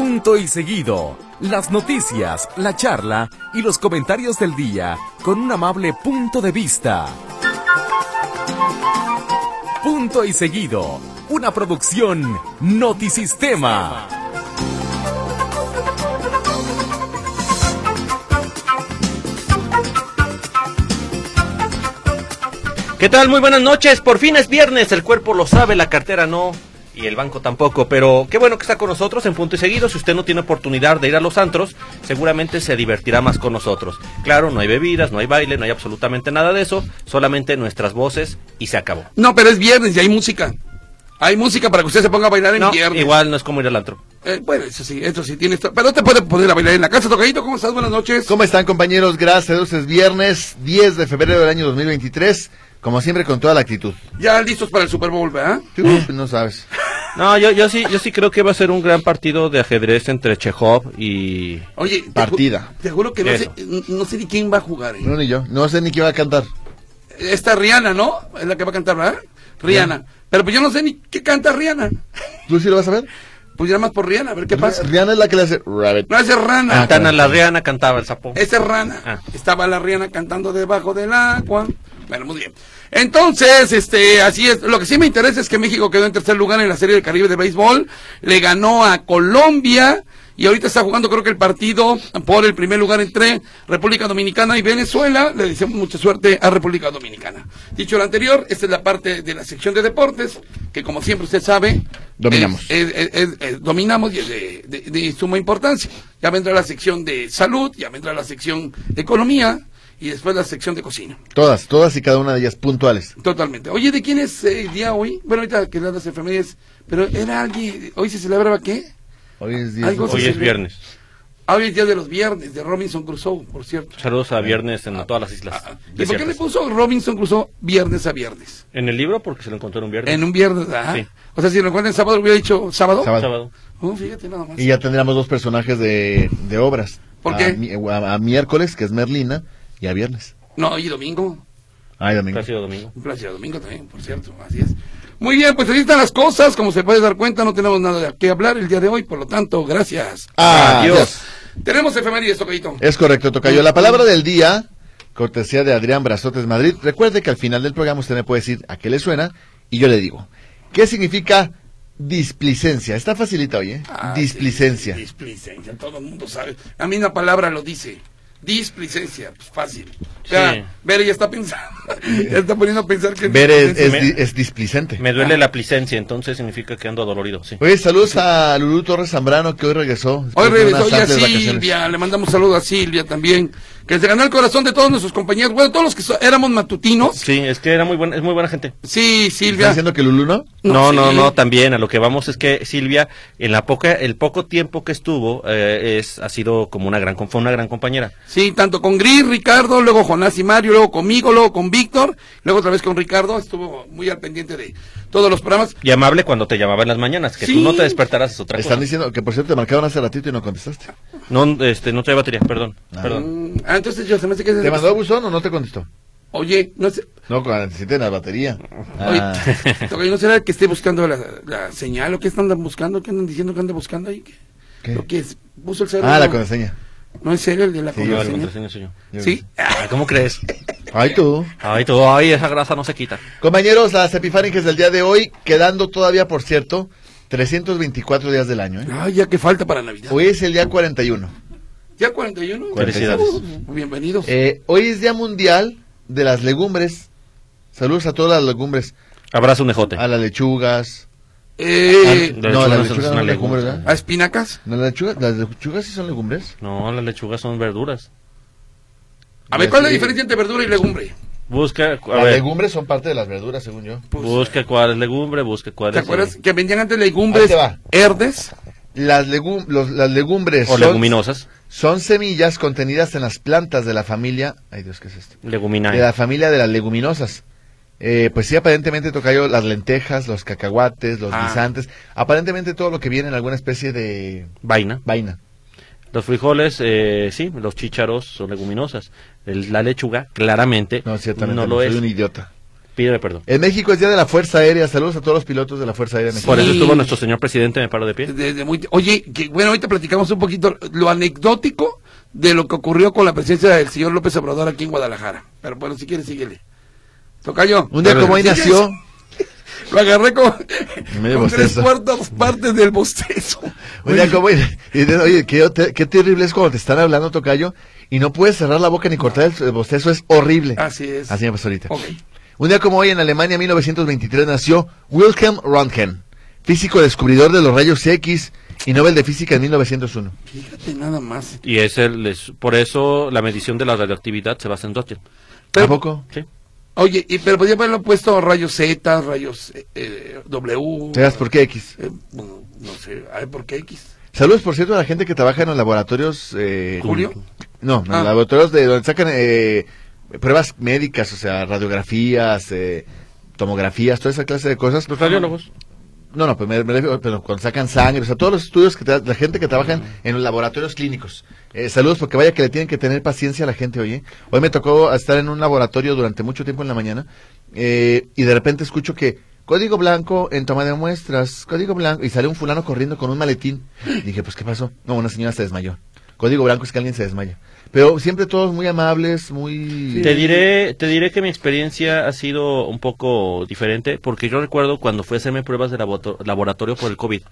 Punto y seguido. Las noticias, la charla y los comentarios del día con un amable punto de vista. Punto y seguido. Una producción Notisistema. ¿Qué tal? Muy buenas noches. Por fin es viernes. El cuerpo lo sabe, la cartera no. Y el banco tampoco, pero qué bueno que está con nosotros en punto y seguido. Si usted no tiene oportunidad de ir a los antros, seguramente se divertirá más con nosotros. Claro, no hay bebidas, no hay baile, no hay absolutamente nada de eso, solamente nuestras voces y se acabó. No, pero es viernes y hay música. Hay música para que usted se ponga a bailar en No, viernes. igual no es como ir al antro. Eh, bueno, eso sí, eso sí, tienes. to- Pero te puede poner a bailar en la casa, Tocadito. ¿Cómo estás? Buenas noches. ¿Cómo están compañeros? Gracias es viernes 10 de febrero del año 2023, como siempre con toda la actitud. Ya listos para el Super Bowl, ¿verdad? Tú pues, no sabes. No, yo, yo sí, yo sí creo que va a ser un gran partido de ajedrez entre Chekhov y Oye, te ju- Partida. Te juro que no sé, no sé ni quién va a jugar. ¿eh? No ni yo, no sé ni qué va a cantar. Esta Rihanna, ¿no? Es la que va a cantar, ¿verdad? Rihanna. Pero pues yo no sé ni qué canta Rihanna. ¿Tú sí lo vas a ver? Pues ya más por Rihanna, a ver qué pasa. Rihanna es la que le hace Rabbit. No, esa es Rana. Ah, Tana la Rihanna cantaba el sapo. Esa es Rana. Ah. Estaba la Rihanna cantando debajo del agua. Bueno, muy bien. Entonces, este, así es. Lo que sí me interesa es que México quedó en tercer lugar en la Serie del Caribe de Béisbol. Le ganó a Colombia. Y ahorita está jugando creo que el partido por el primer lugar entre República Dominicana y Venezuela. Le deseamos mucha suerte a República Dominicana. Dicho lo anterior, esta es la parte de la sección de deportes, que como siempre usted sabe, Dominamos. es- es- es- es- dominamos y es de, de- de suma importancia. Ya vendrá la sección de salud, ya vendrá la sección de economía y después la sección de cocina. Todas, todas y cada una de ellas puntuales. Totalmente. Oye, ¿de quién es eh, el día hoy? Bueno, ahorita que las efemérides, pero era alguien, hoy se celebraba qué? Hoy es día Algo de- se Hoy es sirve. viernes. Ah, Hoy es día de los viernes, de Robinson Crusoe, por cierto. Saludos a viernes en todas las islas. Ah, ¿Y por qué le puso Robinson Crusoe viernes a viernes? En el libro porque se lo encontró en un viernes. En un viernes, ¿ah? Sí. O sea, si lo encuentran en sábado, hubiera dicho sábado. Sábado. sábado. Oh, fíjate nada más. Y ya tendríamos dos personajes de, de obras. ¿Por A qué? A, a miércoles, que es Merlina, y a viernes. No, y domingo. Ay, domingo. Plácido domingo. Un placer domingo también, por cierto, así es. Muy bien, pues ahí están las cosas, como se puede dar cuenta, no tenemos nada qué hablar el día de hoy, por lo tanto, gracias. Adiós. Tenemos efemérides, Tocadito. Es correcto, Tocayo. La palabra del día, cortesía de Adrián Brazotes Madrid. Recuerde que al final del programa usted me puede decir a qué le suena y yo le digo. ¿Qué significa displicencia? Está facilita hoy, ¿eh? Ah, displicencia. sí, displicencia, todo el mundo sabe. La misma palabra lo dice. Displicencia, pues fácil. Ya, Sí. Bere ya está pensando, ya está poniendo a pensar que... Ver es, es, es displicente. Me duele la plicencia, entonces significa que ando adolorido, sí. Oye, saludos a Lulú Torres Zambrano que hoy regresó. Hoy regresó amplias vacaciones. Silvia, le mandamos saludos a Silvia también, que se ganó el corazón de todos nuestros compañeros, bueno, todos los que so- éramos matutinos. Sí, es que era muy buena, es muy buena gente. Sí, ¿Estás Silvia. diciendo que Lulú no? No, no, sí. no, también a lo que vamos es que Silvia, en la poca, el poco tiempo que estuvo, eh, es, ha sido como una gran, fue una gran compañera. Sí, tanto con Gris, Ricardo, luego Jonás y Mario, luego conmigo, luego con Víctor, luego otra vez con Ricardo, estuvo muy al pendiente de todos los programas. Y amable cuando te llamaba en las mañanas, que Sí. tú no te despertaras es otra Están cosa. diciendo que por cierto te marcaron hace ratito y no contestaste. No, este, no trae batería, perdón, Ah. perdón. Ah, entonces yo se me hace que... ¿Te mandó a buzón o no te contestó? Oye, no sé, No, cuando necesiten la batería. oye, Ah. Tocayo, ¿no será que esté buscando la, la señal o qué están buscando? ¿Qué andan diciendo que anda buscando ahí? ¿Qué? ¿Qué? Lo que es, puso el celular. Ah, la contraseña. No, en serio, el de la Sí, contraseña. soy yo. Sí. Ay, ¿Cómo crees? Ay, tú. Ay, todo, ay, esa grasa no se quita. Compañeros, las epifánicas del día de hoy, quedando todavía, por cierto, 324 días del año. ¿eh? Ay, ya que falta para Navidad. Hoy es el día 41. ¿Ya 41? Felicidades. Uh, bienvenidos. Eh, hoy es Día Mundial de las Legumbres. Saludos a todas las legumbres. Abrazo un ejote. A las lechugas. Eh, La no, lechuga las no es lechugas una no legumbre. es legumbre, ¿verdad? ¿A espinacas? No, las lechugas, las lechugas sí son legumbres. No, las lechugas son verduras. A ver, ¿cuál es la diferencia entre verdura y legumbre? Busca, a las ver, legumbres son parte de las verduras, según yo. Pues, busca cuál es legumbre, busca cuál ¿Te es... acuerdas eh, que vendían antes legumbres te verdes? Las, legum- los- las legumbres O son, leguminosas. son semillas contenidas en las plantas de la familia. Ay, Dios, ¿qué es esto? Leguminae. de la familia de las leguminosas. Eh, pues sí, aparentemente toca yo las lentejas, los cacahuates, los Ah. guisantes, aparentemente todo lo que viene en alguna especie de Vaina. vaina. Los frijoles, eh, sí, los chícharos son leguminosas. El- la lechuga, claramente, No, ciertamente no lo soy es. un idiota. Pídeme perdón. En México es Día de la Fuerza Aérea. Saludos a todos los pilotos de la Fuerza Aérea Mexicana. Por eso Sí. estuvo nuestro señor presidente, me paro de pie. Muy- oye, que, bueno, ahorita platicamos un poquito lo anecdótico de lo que ocurrió con la presencia del señor López Obrador aquí en Guadalajara. Pero bueno, si quieres, síguele. Tocayo. Un día como hoy Sí, nació... Lo agarré con, con tres cuartas partes del bostezo. Un día como hoy... y de- Oye, qué, qué terrible es cuando te están hablando, Tocayo, y no puedes cerrar la boca ni cortar el bostezo. Es horrible. Así es. Así me pasó ahorita. Ok. Un día como hoy en Alemania, 1923, nació Wilhelm Röntgen, físico descubridor de los rayos X y Nobel de Física en 1901. Fíjate nada más. Y es el, es- por eso la medición de la radioactividad se basa en Rothschild. Pero- ¿A poco? Sí. Oye, y, pero podría haberlo puesto rayos Z, rayos eh, eh, W. ¿Sabes por qué X? Eh, bueno, no sé, a ver por qué X. Saludos, por cierto, a la gente que trabaja en los laboratorios... Eh, ¿Julio? No, en Ah. los laboratorios de donde sacan eh, pruebas médicas, o sea, radiografías, eh, tomografías, toda esa clase de cosas. Los radiólogos. No, no, pues me, refiero, pero cuando sacan sangre, o sea, todos los estudios que la gente que trabaja en los laboratorios clínicos. Eh, saludos, porque vaya que le tienen que tener paciencia a la gente, oye. Hoy me tocó estar en un laboratorio durante mucho tiempo en la mañana eh, y de repente escucho que código blanco en toma de muestras, código blanco, y sale un fulano corriendo con un maletín. Dije, pues, ¿qué pasó? No, una señora se desmayó. Código blanco es que alguien se desmaya. Pero siempre todos muy amables, muy... Te diré, te diré que mi experiencia ha sido un poco diferente, porque yo recuerdo cuando fui a hacerme pruebas de laborato- laboratorio por el COVID.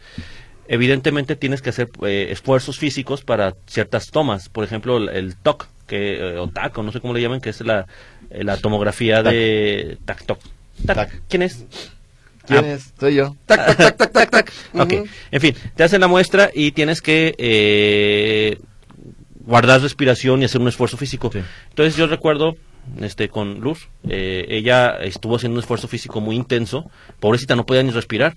Evidentemente tienes que hacer eh, esfuerzos físicos para ciertas tomas, por ejemplo el, el TOC, que, eh, o TAC, o no sé cómo le llaman, que es la, eh, la tomografía de TAC, TOC. TAC. Tac. ¿Quién es? ¿Quién Ah, es? Soy yo. Tac, tac, tac, tac, tac, tac. Ok, Ujú. en fin, te hacen la muestra y tienes que eh, guardar respiración y hacer un esfuerzo físico. Entonces yo recuerdo este con Luz, eh, ella estuvo haciendo un esfuerzo físico muy intenso, pobrecita no podía ni respirar.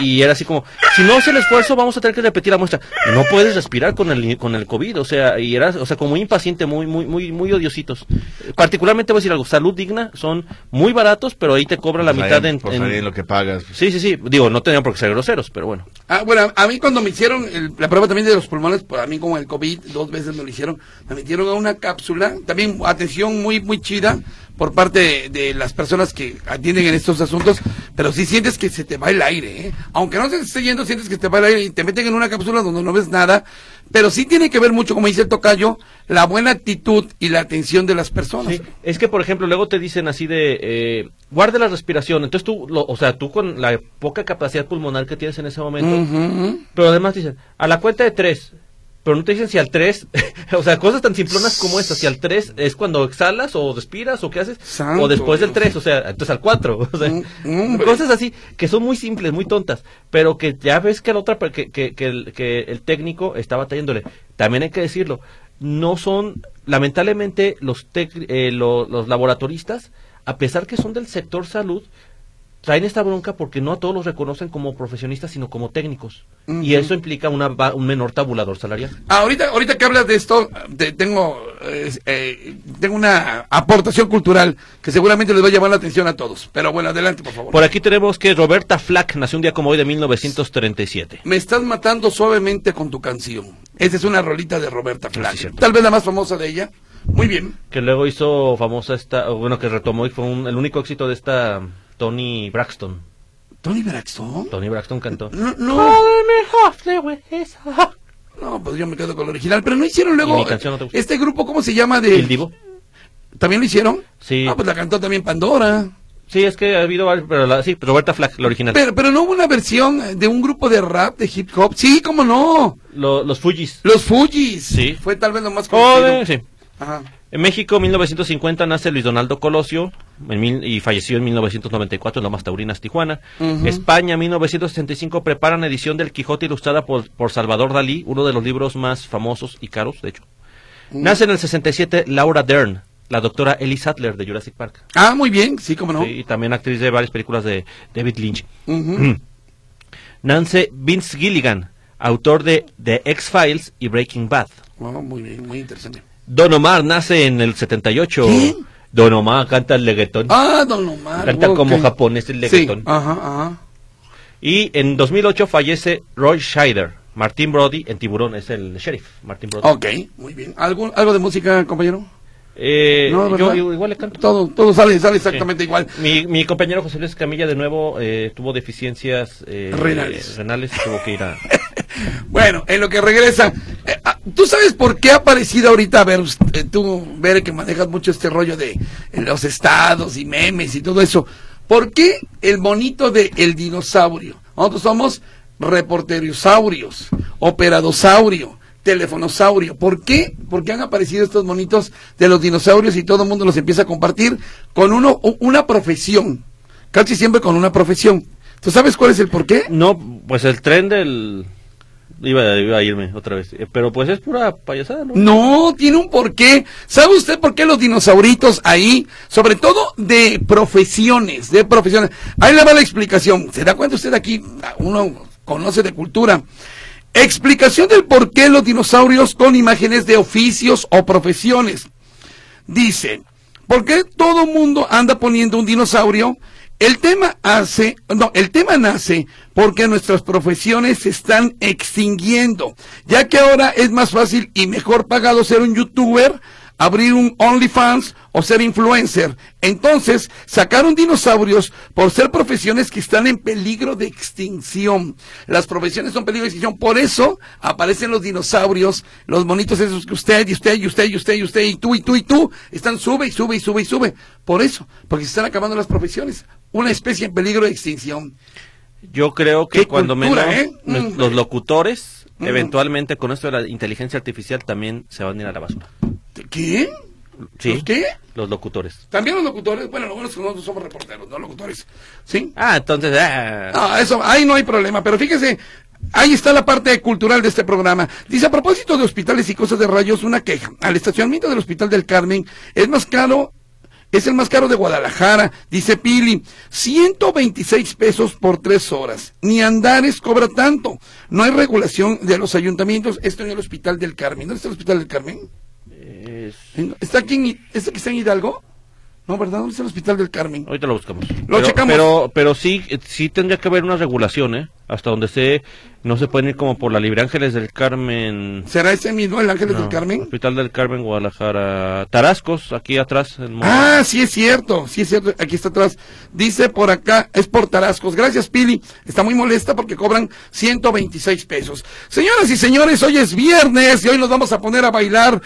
Y, y- era así como, si no hace el esfuerzo vamos a tener que repetir la muestra. No puedes respirar con el con el COVID, o sea, y era, o sea, como muy impaciente, muy muy muy muy odiositos. Particularmente voy a decir algo, salud digna son muy baratos, pero ahí te cobran la Pues mitad ahí, en, pues en- ahí en lo que pagas. Sí, sí, sí, digo, no tenían por qué ser groseros, pero bueno. Ah, bueno, a mí cuando me hicieron el- la prueba también de los pulmones, para mí como el COVID, dos veces me lo hicieron, me metieron a una cápsula, también atención muy, muy chida por parte de, de las personas que atienden en estos asuntos, pero sí sientes que se te va el aire, ¿eh? Aunque no se te esté yendo, sientes que te va el aire y te meten en una cápsula donde no ves nada, pero sí tiene que ver mucho, como dice el tocayo, la buena actitud y la atención de las personas. Sí, es que, por ejemplo, luego te dicen así de, eh, guarde la respiración. Entonces tú, lo- o sea, tú con la poca capacidad pulmonar que tienes en ese momento, pero además dicen, a la cuenta de tres. Pero no te dicen si al tres, o sea, cosas tan simplonas como estas, si al tres es cuando exhalas o respiras o qué haces, Santo o después del Dios. tres, o sea, entonces al cuatro, o sea, cosas así que son muy simples, muy tontas, pero que ya ves que la otra, que, que, que el, que el técnico está batallándole. También hay que decirlo, no son, lamentablemente, los, tec- eh, lo- los laboratoristas, a pesar que son del sector salud, traen esta bronca porque no a todos los reconocen como profesionistas, sino como técnicos. Y eso implica una, un menor tabulador salarial. Ah, ahorita, ahorita que hablas de esto, te- tengo, eh, eh, tengo una aportación cultural que seguramente les va a llamar la atención a todos. Pero bueno, adelante, por favor. Por aquí tenemos que Roberta Flack nació un día como hoy de 1937. Me estás matando suavemente con tu canción. Esa es una rolita de Roberta Flack. Tal vez la más famosa de ella. Muy bien. Que luego hizo famosa esta, bueno, que retomó y fue un- el único éxito de esta Tony Braxton. Tony Braxton. Tony Braxton cantó. No, no, no, pues yo me quedo con lo original. Pero no hicieron ¿Y luego no este grupo, ¿cómo se llama? De ¿El Divo? ¿También lo hicieron? Sí. Ah, pues la cantó también Pandora. Sí, es que ha habido pero la, sí, Roberta Flack, la original. Pero, pero no hubo una versión de un grupo de rap, de hip hop. Sí, cómo no. Lo- los Fujis. Los Fujis. Sí. Fue tal vez lo más conocido. Joder, sí. Ajá. En México, 1950, nace Luis Donaldo Colosio en mil- y falleció en 1994 en Lomas Taurinas, Tijuana. Ujú. España, 1965, preparan edición del Quijote ilustrada por, por Salvador Dalí, uno de los libros más famosos y caros, de hecho. Nace en el 67 Laura Dern, la doctora Ellie Sattler de Jurassic Park. Ah, muy bien. Sí, cómo no. Sí, y también actriz de varias películas de David Lynch. Ujú. Nace Vince Gilligan, autor de The X-Files y Breaking Bad. Oh, muy bien, muy interesante. Don Omar nace en el 78. ¿Quién? Don Omar canta el reggaetón. Ah, Don Omar. Canta ok. como japonés el Sí, reggaetón. ajá, ajá. Y en 2008 fallece Roy Scheider. Martin Brody en Tiburón es el sheriff. Martin Brody. Ok, muy bien. ¿Algo, algo de música, compañero? Eh, No, yo igual le canto. Todo, todo sale, sale exactamente igual. Mi, mi compañero José Luis Camilla de nuevo eh, tuvo deficiencias eh, Renales. renales y tuvo que ir a... Bueno, en lo que regresa, eh, ah, ¿tú sabes por qué ha aparecido ahorita, a ver, usted- eh, tú, Bere, que manejas mucho este rollo de los estados y memes y todo eso? ¿Por qué el monito de el dinosaurio? Nosotros somos reporteriosaurios, operadosaurio, telefonosaurio. ¿Por qué? Porque han aparecido estos monitos de los dinosaurios y todo el mundo los empieza a compartir con uno, una profesión. Casi siempre con una profesión. ¿Tú sabes cuál es el por qué? No, pues el tren del... Iba, iba a irme otra vez, eh, pero pues es pura payasada, ¿no? No, tiene un porqué. ¿Sabe usted por qué los dinosauritos ahí? Sobre todo de profesiones, de profesiones. Ahí le va la explicación. ¿Se da cuenta usted aquí? Uno conoce de cultura. Explicación del por qué los dinosaurios con imágenes de oficios o profesiones. Dice, ¿por qué todo mundo anda poniendo un dinosaurio? El tema hace, no, el tema nace porque nuestras profesiones se están extinguiendo, ya que ahora es más fácil y mejor pagado ser un youtuber, abrir un OnlyFans o ser influencer. Entonces, sacaron dinosaurios por ser profesiones que están en peligro de extinción. Las profesiones son peligro de extinción, por eso aparecen los dinosaurios, los monitos esos que usted y usted y usted y usted y usted y tú y tú y tú están sube y sube y sube y sube. Por eso, porque se están acabando las profesiones. Una especie en peligro de extinción. Yo creo que Qué cuando cultura, menos ¿eh? Mm. los locutores, Mm. eventualmente con esto de la inteligencia artificial también se van a ir a la basura. ¿Qué? Sí. ¿Los qué? Los locutores. También los locutores, bueno, lo bueno es que nosotros somos reporteros, no locutores. ¿Sí? Ah, entonces... ah. No, eso, ahí no hay problema, pero fíjese, ahí está la parte cultural de este programa. Dice, a propósito de hospitales y cosas de rayos, una queja. Al estacionamiento del Hospital del Carmen es más caro, es el más caro de Guadalajara, dice Pili. 126 pesos por tres horas. Ni Andares cobra tanto. No hay regulación de los ayuntamientos. Esto en el Hospital del Carmen. ¿Dónde está el Hospital del Carmen? Es- En- ¿Está aquí en, ¿Este que está en Hidalgo? No, ¿verdad? ¿Dónde está el Hospital del Carmen? Ahorita lo buscamos. Lo pero, checamos. Pero, pero sí, sí tendría que haber una regulación, ¿eh? Hasta donde se, no se pueden ir como por la Libre Ángeles del Carmen. ¿Será ese mismo, el Ángeles No, del Carmen? Hospital del Carmen, Guadalajara. Tarascos, aquí atrás. en Ah, sí es cierto, sí es cierto, aquí está atrás. Dice por acá, es por Tarascos. Gracias, Pili. Está muy molesta porque cobran 126 pesos. Señoras y señores, hoy es viernes y hoy nos vamos a poner a bailar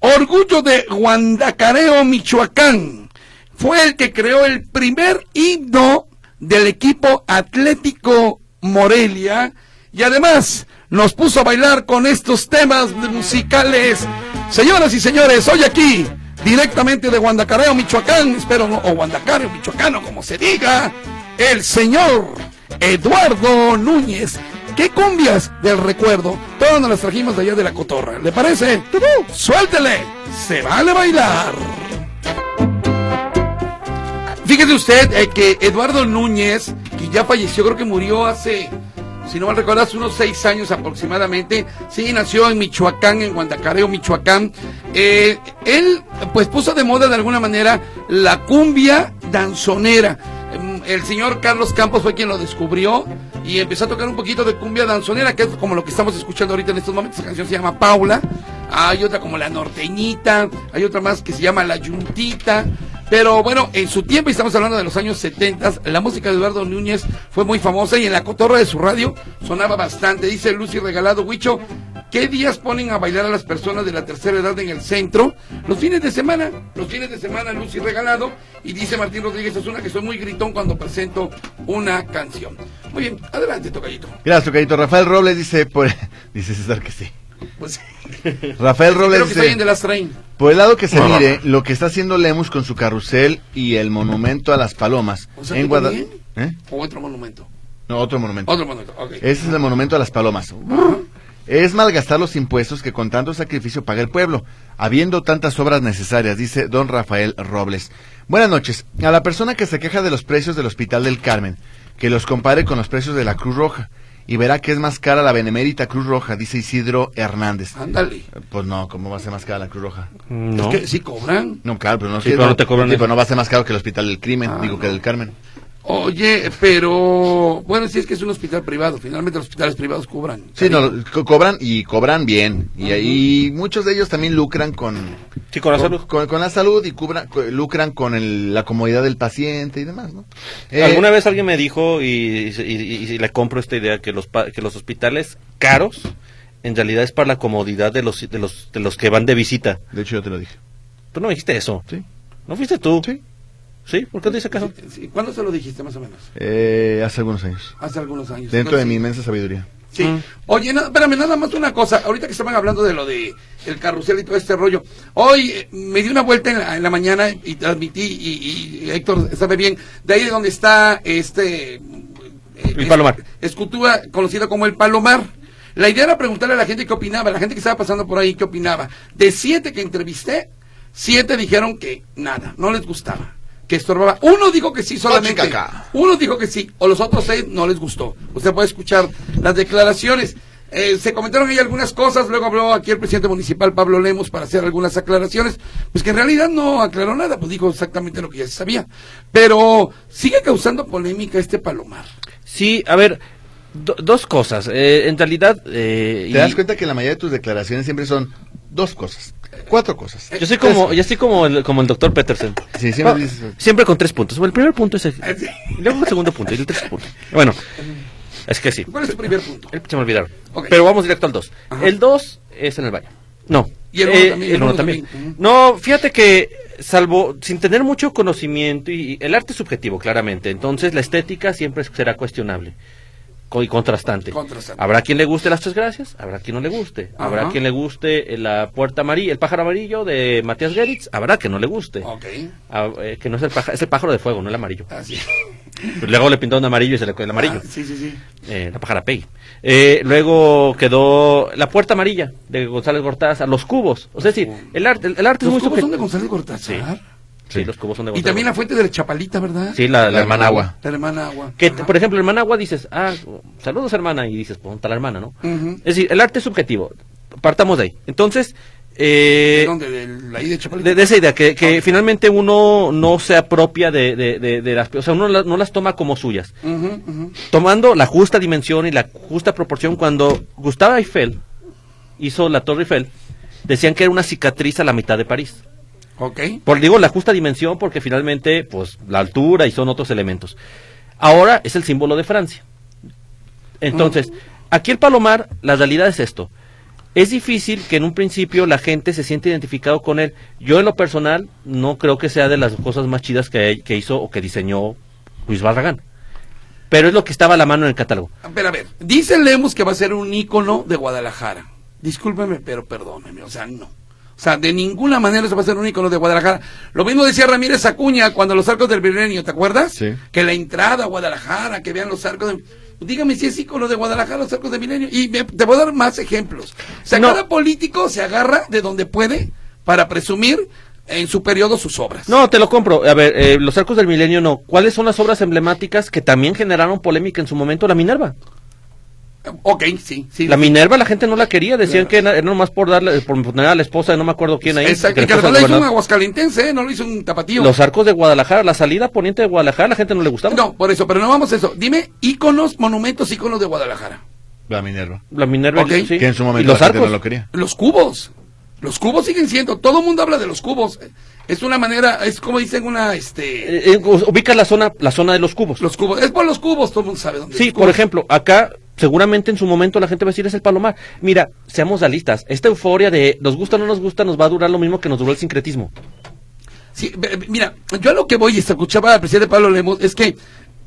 Orgullo de Guandacareo, Michoacán. Fue el que creó el primer himno del equipo Atlético Morelia y además nos puso a bailar con estos temas musicales. Señoras y señores, hoy aquí, directamente de Guandacareo, Michoacán, espero, o Guandacareo, Michoacano, como se diga, el señor Eduardo Núñez. ¿Qué cumbias del recuerdo? Todas nos las trajimos de allá de la cotorra. ¿Le parece? Suéltele, se vale bailar. Fíjese usted eh, que Eduardo Núñez, que ya falleció, creo que murió hace, si no mal recuerdo, hace unos seis años aproximadamente. Sí, nació en Michoacán, en Guandacareo, Michoacán. Eh, él, pues, puso de moda de alguna manera la cumbia danzonera. Em, El señor Carlos Campos fue quien lo descubrió y empezó a tocar un poquito de cumbia danzonera, que es como lo que estamos escuchando ahorita en estos momentos. Esa canción se llama Paula. Hay otra como La Norteñita, hay otra más que se llama La Yuntita. Pero bueno, en su tiempo, y estamos hablando de los años 70, la música de Eduardo Núñez fue muy famosa y en la cotorra de su radio sonaba bastante. Dice Lucy Regalado, Huicho, ¿qué días ponen a bailar a las personas de la tercera edad en el centro? Los fines de semana, los fines de semana, Lucy Regalado. Y dice Martín Rodríguez Osuna que soy muy gritón cuando presento una canción. Muy bien, adelante, Tocayito. Gracias, tocadito. Rafael Robles dice, por... dice César que sí. Pues, Rafael Robles dice, de las train. por el lado que se mire, lo que está haciendo Lemus con su carrusel y el monumento a las palomas O sea, en ¿tú Guadalajara. también? O otro monumento. No, otro monumento. Otro monumento, ok. Ese es el monumento a las palomas. Es malgastar los impuestos que con tanto sacrificio paga el pueblo, habiendo tantas obras necesarias, dice don Rafael Robles. Buenas noches. A la persona que se queja de los precios del Hospital del Carmen, que los compare con los precios de la Cruz Roja, y verá que es más cara la benemérita Cruz Roja, dice Isidro Hernández. Ándale. Pues no, ¿cómo va a ser más cara la Cruz Roja? No. Es que sí cobran. No, claro, pero no, Sí, sé, pero no te cobran sí, pero no va a ser más caro que el Hospital del Crimen, Ah, digo que no. del Carmen. Oye, pero bueno, si es que es un hospital privado, finalmente los hospitales privados cobran. Sí, no, co- cobran y cobran bien. Y ahí muchos de ellos también lucran con, Sí, con la salud. con, con la salud y cubran- lucran con el- la comodidad del paciente y demás, ¿no? Eh, Alguna vez alguien me dijo, y, y- y- y le compro esta idea, que los, pa- que los hospitales caros en realidad es para la comodidad de los, de los, de los que van de visita. De hecho, yo te lo dije. Tú no me dijiste eso. Sí. ¿No fuiste tú? Sí. ¿Sí? ¿Por qué te dice caso? Sí, sí. ¿Cuándo se lo dijiste más o menos? Eh, hace algunos años. Hace algunos años. Dentro de mi inmensa sabiduría. Sí. Mm. Oye, no, espérame, nada más una cosa. Ahorita que estaban hablando de lo de el carrusel y todo este rollo. Hoy eh, me di una vuelta en la, en la mañana y transmití, y, y Héctor sabe bien, de ahí de donde está este... eh, El Palomar. Escultura conocida como el Palomar. La idea era preguntarle a la gente qué opinaba, la gente que estaba pasando por ahí qué opinaba. De siete que entrevisté, siete dijeron que nada, no les gustaba, que estorbaba. Uno dijo que sí solamente. Caca. Uno dijo que sí, o los otros seis no les gustó. Usted puede escuchar las declaraciones. Eh, se comentaron ahí algunas cosas, luego habló aquí el presidente municipal Pablo Lemos para hacer algunas aclaraciones, pues que en realidad no aclaró nada, pues dijo exactamente lo que ya se sabía. Pero sigue causando polémica este palomar. Sí, a ver, do- dos cosas. Eh, en realidad... eh, ¿Te y- das cuenta que la mayoría de tus declaraciones siempre son dos cosas? Cuatro cosas. Yo soy como, yo estoy como el, como el doctor Peterson. Sí, siempre Ah, dices- siempre con tres puntos. El primer punto es el, sí. y luego el segundo punto y el tercer punto. Bueno, es que sí. ¿Cuál es tu primer punto? El- Se me olvidaron. Pero vamos directo al 2. Ajá. El 2 es en el baño. No. Y el uno Eh, también, el el uno uno también. también. Ujú. No, fíjate que, salvo, sin tener mucho conocimiento, y, y el arte es subjetivo, claramente. Entonces, la estética siempre será cuestionable. Y contrastante. Contrastante. Habrá quien le guste las tres gracias, habrá quien no le guste. Habrá quien le guste eh, la puerta amarilla, el pájaro amarillo de Matías Geritz, habrá que no le guste. Ah, eh, que no es el pájaro, es el pájaro de fuego, no el amarillo. Así. Pero luego le pintaron de amarillo y se le quedó el amarillo. Ah, sí, sí, sí. Eh, la pájara. Eh, luego quedó la puerta amarilla de González Gortaza, los cubos. O sea, sí, el arte, el, el arte es muy cubos son de. González Gortázar. Sí, los cubos son de Y también la fuente de la Chapalita, ¿verdad? Sí, la, la La hermana agua. La hermana agua. Que, Ajá. por ejemplo, hermana agua dices, ah, saludos hermana, y dices, pues, ¿dónde está la hermana, no? Es decir, el arte es subjetivo. Partamos de ahí. Entonces, ¿De eh, dónde? ¿De la I de Chapalita? de, de esa idea, que, finalmente uno no se apropia de, de, de, de las... O sea, uno la- no las toma como suyas. Tomando la justa dimensión y la justa proporción cuando Gustave Eiffel hizo la Torre Eiffel, decían que era una cicatriz a la mitad de París. Ok. Por digo la justa dimensión porque finalmente pues la altura y son otros elementos. Ahora es el símbolo de Francia. Entonces, aquí el Palomar, la realidad es esto. Es difícil que en un principio la gente se siente identificado con él. Yo en lo personal no creo que sea de las cosas más chidas que, que hizo o que diseñó Luis Barragán. Pero es lo que estaba a la mano en el catálogo. Pero a ver, dice Lemus que va a ser un ícono de Guadalajara. Discúlpeme, pero perdóneme, o sea, no. O sea, de ninguna manera se va a hacer un ícono de Guadalajara. Lo mismo decía Ramírez Acuña cuando los arcos del Milenio, ¿te acuerdas? Sí. Que la entrada a Guadalajara, que vean los arcos de... Dígame si es ícono de Guadalajara, los arcos de Milenio. Y me- te voy a dar más ejemplos. O sea, No. cada político se agarra de donde puede para presumir en su periodo sus obras. No, te lo compro. A ver, eh, los arcos del milenio no. ¿Cuáles son las obras emblemáticas que también generaron polémica en su momento? La Minerva. Ok, sí, sí. La Minerva la gente no la quería, decían que era, era nomás por darle, por poner a la esposa de no me acuerdo quién ahí. Exacto, que que la hizo un aguascalentense, ¿eh? no lo hizo un tapatío. Los arcos de Guadalajara, la salida poniente de Guadalajara, la gente no le gustaba. No, por eso, pero no vamos a eso. Dime íconos, monumentos, íconos de Guadalajara. La Minerva. La Minerva, sí. Que en su Y momento los la gente arcos. no lo quería. Los cubos. Los cubos siguen siendo, todo el mundo habla de los cubos. Es una manera, es como dicen una, este, Eh, eh, ubicas la zona, la zona de los cubos. los cubos. Es por los cubos, todo el mundo sabe dónde Sí, por ejemplo, acá seguramente en su momento la gente va a decir es el palomar. Mira, seamos realistas, esta euforia de nos gusta o no nos gusta nos va a durar lo mismo que nos duró el sincretismo. Sí, mira, yo a lo que voy y se escuchaba al presidente Pablo Lemos es que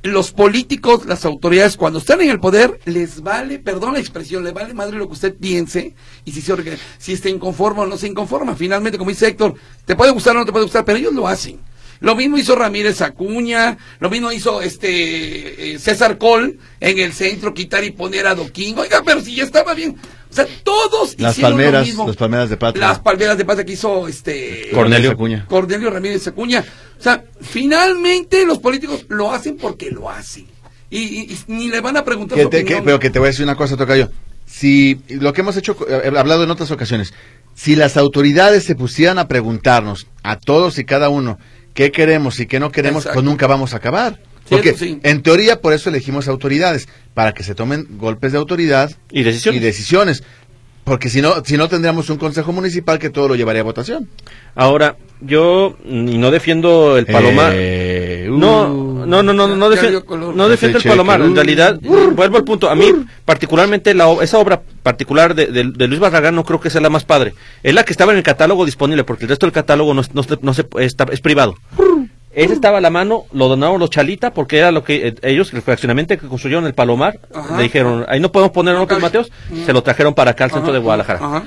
los políticos, las autoridades, cuando están en el poder, les vale, perdón la expresión, les vale madre lo que usted piense y si se si está inconforme o no se inconforma. Finalmente, como dice Héctor, te puede gustar o no te puede gustar, pero ellos lo hacen. Lo mismo hizo Ramírez Acuña, lo mismo hizo este eh, César Col en el centro, quitar y poner a Doquín. Oiga, pero si ya estaba bien. O sea, todos Las hicieron lo palmeras, mismo. las palmeras de patria. Las palmeras de patria que hizo este Cornelio. Acuña. Cornelio Ramírez Acuña. O sea, finalmente los políticos lo hacen porque lo hacen. Y, y- y ni le van a preguntar Que su te- que- pero que te voy a decir una cosa, Tocayo. Si lo que hemos hecho, eh, he hablado en otras ocasiones, si las autoridades se pusieran a preguntarnos a todos y cada uno qué queremos y qué no queremos, Exacto. pues nunca vamos a acabar. Porque sí. en teoría por eso elegimos autoridades, para que se tomen golpes de autoridad Y decisiones. y decisiones. Porque si no, si no tendríamos un consejo municipal que todo lo llevaría a votación. Ahora, yo mm, no defiendo el palomar. Eh, No, uh. no, no, no, no, no, Ya defi- dio color. no defiendo el palomar. En realidad, vuelvo al punto. A mí, particularmente, la, esa obra particular de, de- de Luis Barragán no creo que sea la más padre. Es la que estaba en el catálogo disponible, porque el resto del catálogo no, es- no, se- no se, está, es privado. Ese estaba a la mano, lo donaron los Chalita, porque era lo que eh, ellos, el fraccionamiento que construyeron el Palomar, Ajá. le dijeron, ahí no podemos poner López. Mateos, se lo trajeron para acá al centro Ajá, de Guadalajara.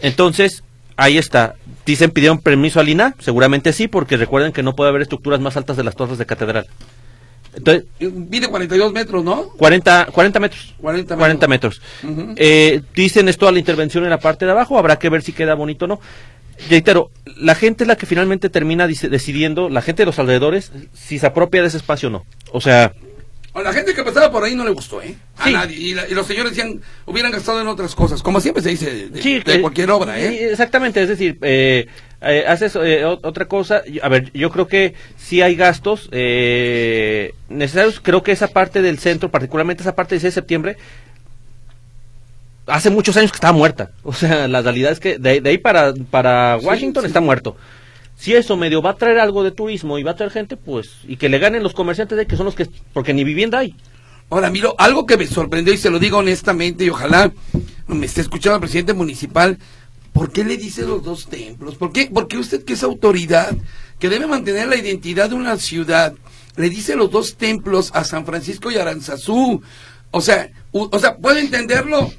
Entonces, ahí está. Dicen pidieron permiso al INA, seguramente sí, porque recuerden que no puede haber estructuras más altas de las torres de catedral. Entonces, Mide 42 metros, ¿no? 40, 40 metros. 40 metros. 40 metros. Eh, dicen esto a la intervención en la parte de abajo, habrá que ver si queda bonito o no. Reitero, la gente es la que finalmente termina decidiendo, la gente de los alrededores, si se apropia de ese espacio o no. O sea, A la gente que pasaba por ahí no le gustó, ¿eh? A Sí. nadie. Y, la- y los señores decían, hubieran gastado en otras cosas, como siempre se dice de, de- Sí, de eh, cualquier obra, ¿eh? Exactamente, es decir, eh, eh, haces eh, otra cosa. A ver, yo creo que sí hay gastos eh, necesarios. Creo que esa parte del centro, particularmente esa parte del 6 de septiembre, hace muchos años que estaba muerta. O sea, la realidad es que de, de ahí para, para Sí, Washington sí. está muerto. Si eso medio va a traer algo de turismo y va a traer gente, pues, y que le ganen los comerciantes de que son los que, porque ni vivienda hay. Ahora, miro, algo que me sorprendió y se lo digo honestamente y ojalá me esté escuchando el presidente municipal, ¿por qué le dice los dos templos? ¿Por qué, por qué usted que es autoridad, que debe mantener la identidad de una ciudad, le dice los dos templos a San Francisco y Aranzazú? O sea, u- o sea, puedo entenderlo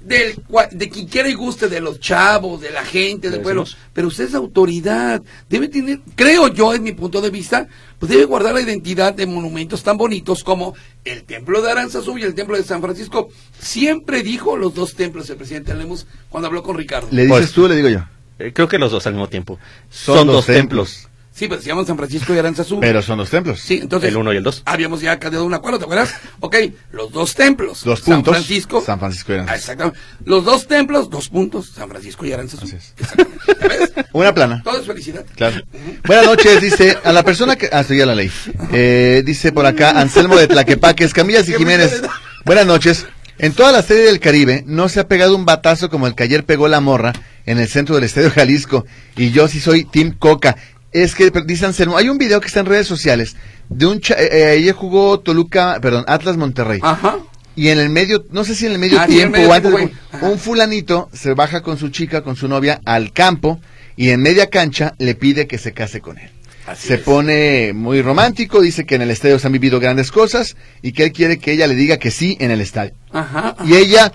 del, cua- de quien quiera y guste, de los chavos, de la gente, del pueblo, pero usted es autoridad, debe tener, creo yo, en mi punto de vista, pues debe guardar la identidad de monumentos tan bonitos como el templo de Aranzazú y el templo de San Francisco. Siempre dijo los dos templos el presidente Lemus cuando habló con Ricardo. ¿Le dices Pues- tú o le digo yo? Eh, creo que los dos al mismo tiempo. Son Son, dos dos templos. Sí, pero se llaman San Francisco y Aranzazú. Pero son dos templos. Sí, entonces. El uno y el dos. Habíamos ya quedado un acuerdo, ¿te acuerdas? Ok, los dos templos. Dos San puntos, Francisco. San Francisco y Aranzazú. Ah, Exactamente. Los dos templos, dos puntos, San Francisco y Aranzazú. Así es. Exactamente. ¿Ya ves? Una plana. Todo es felicidad. Claro. Buenas noches, dice a la persona que. Ah, ya la ley. Eh, dice por acá Anselmo de Tlaquepaques, Camillas y Jiménez. Buenas noches. En toda la serie del Caribe no se ha pegado un batazo como el que ayer pegó la morra en el centro del Estadio Jalisco. Y yo sí soy Team Coca. Es que, dice Anselmo, hay un video que está en redes sociales de un. cha- eh, eh, ayer jugó Toluca, perdón, Atlas Monterrey. Ajá. Y en el medio, no sé si en el medio Ah, sí, en el tiempo medio o antes, tiempo, de- un fulanito se baja con su chica, con su novia, al campo y en media cancha le pide que se case con él. Así se es. pone muy romántico, dice que en el estadio se han vivido grandes cosas y que él quiere que ella le diga que sí en el estadio. Ajá. ajá. Y ella,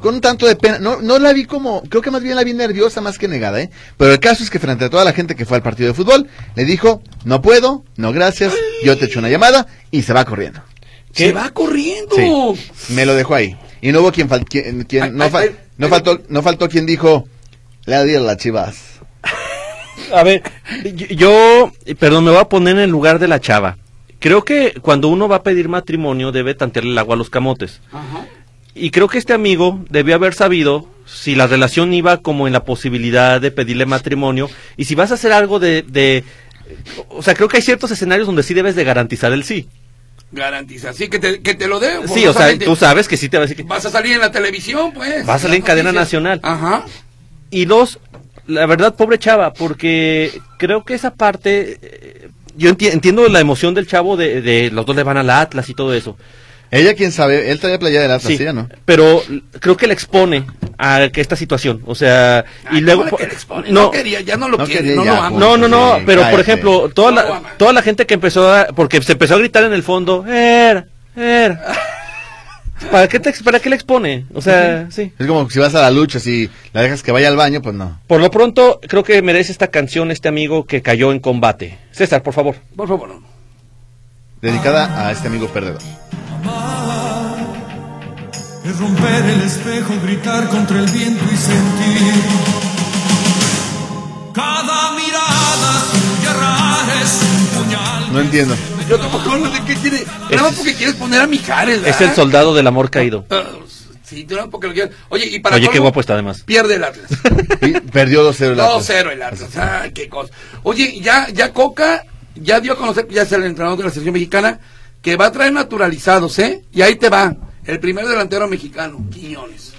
con un tanto de pena, no, no la vi como, creo que más bien la vi nerviosa más que negada, ¿eh? Pero el caso es que frente a toda la gente que fue al partido de fútbol, le dijo, no puedo, no gracias, yo te echo una llamada y se va corriendo. Se va corriendo. Sí, me lo dejó ahí. Y no hubo quien, fal- quien- quien- Ay, no, ay, fal- ay, no ay. faltó, no faltó quien dijo, le a las chivas. A ver, yo, yo, perdón, me voy a poner en el lugar de la chava. Creo que cuando uno va a pedir matrimonio debe tantearle el agua a los camotes. Ajá. Y creo que este amigo debió haber sabido si la relación iba como en la posibilidad de pedirle matrimonio y si vas a hacer algo de, de o sea, creo que hay ciertos escenarios donde sí debes de garantizar el sí. Garantiza. Sí, que te, que te lo dé. Sí, o sea, tú sabes que sí te va a decir que Vas a salir en la televisión, pues. Vas a salir en cadena nacional. Ajá. Y dos, la verdad, pobre chava, porque creo que esa parte, eh, yo enti- entiendo la emoción del chavo de, de los dos le van al Atlas y todo eso. Ella, quién sabe, él traía playa del Atlas, Sí, ¿sí o no? pero creo que le expone a que esta situación, o sea, y luego ¿cómo po- le que le expone? no, quería, ya no lo no quiere, quería no ya, lo ama. no, no, no, Sí, pero por ejemplo, toda No la, toda la gente que empezó a, porque se empezó a gritar en el fondo, er, er. ¿Para qué, te, ¿Para qué le expone? O sea, sí. Es como si vas a la lucha, si la dejas que vaya al baño, pues no. Por lo pronto, creo que merece esta canción este amigo que cayó en combate. César, por favor. Por favor, no. Dedicada a este amigo perdedor. Es romper el espejo, gritar contra el viento y sentir. Cada mirada tuya es un puñal. No entiendo. Yo tampoco no sé qué quiere. Nada más porque quieres poner a Mijares, Es el soldado del amor caído. Ah, Sí, porque lo quieres. Oye, y para Oye, qué guapo está además. Pierde el Atlas. Perdió 2-0 el Atlas. 2-0 el Atlas. Ay, qué cosa. Oye, ya, ya Coca ya dio a conocer, ya es el entrenador de la selección mexicana, que va a traer naturalizados, ¿eh? Y ahí te va, el primer delantero mexicano, Quiñones.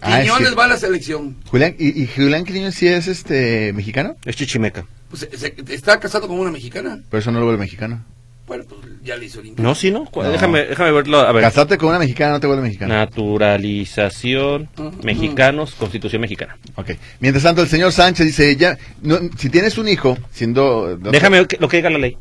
Ah, es Quiñones que- va a la selección. Julián, ¿y, y Julián Quiñones sí es este mexicano? Es chichimeca. Pues, se- se- está casado con una mexicana. Por eso no lo vuelve mexicano. Bueno, pues ya le hizo limpio. No, sí, ¿no? Déjame, déjame verlo. A ver. Casarte con una mexicana no te vuelve mexicano. Naturalización, Ujú. mexicanos, constitución mexicana. Ok. Mientras tanto, el señor Sánchez dice, ya, no, si tienes un hijo, siendo... no- Déjame lo que diga la ley.